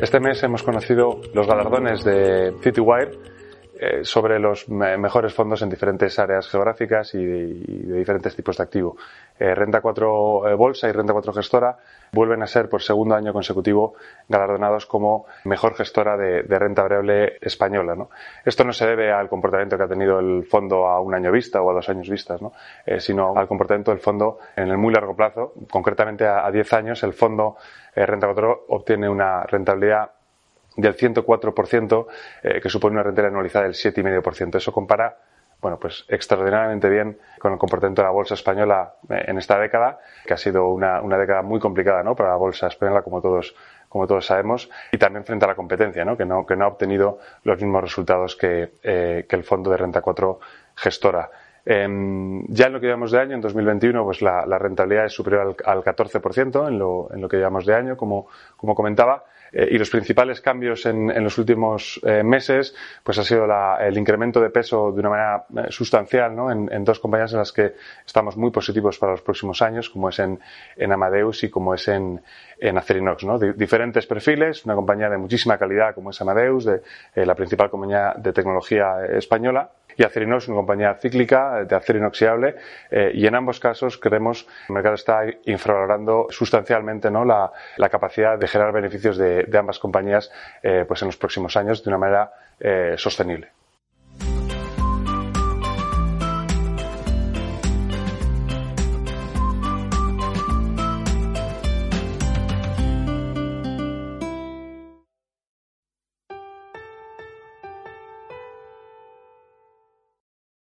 Este mes hemos conocido los galardones de Citywire eh, sobre los mejores fondos en diferentes áreas geográficas y de, diferentes tipos de activo. Eh, Renta 4 eh, Bolsa y Renta 4 Gestora vuelven a ser por segundo año consecutivo galardonados como mejor gestora de, renta variable española. Esto no se debe al comportamiento que ha tenido el fondo a un año vista o a dos años vistas, sino al comportamiento del fondo en el muy largo plazo. Concretamente a, 10 años el fondo Renta 4 obtiene una rentabilidad del 104%, eh, que supone una rentabilidad anualizada del 7,5%. Eso compara, bueno, pues extraordinariamente bien con el comportamiento de la bolsa española eh, en esta década, que ha sido una, una década muy complicada, ¿no? Para la bolsa española, como todos, como todos sabemos, y también frente a la competencia, ¿no? Que no, que no ha obtenido los mismos resultados que, eh, que el fondo de renta 4 gestora. Em, ya en lo que llevamos de año, en 2021, pues la, rentabilidad es superior al, al 14% en lo, en lo que llevamos de año, como, como comentaba. Eh, y los principales cambios en, en los últimos eh, meses, pues ha sido la, el incremento de peso de una manera eh, sustancial, ¿no? En, dos compañías en las que estamos muy positivos para los próximos años, como es en, en Amadeus y como es en, en Acerinox, ¿no? diferentes perfiles, una compañía de muchísima calidad como es Amadeus, de, la principal compañía de tecnología española, y Acerinox, una compañía cíclica de acero inoxidable, eh, y en ambos casos creemos que el mercado está infravalorando sustancialmente ¿no? la, la capacidad de generar beneficios de, de ambas compañías eh, pues en los próximos años de una manera eh, sostenible.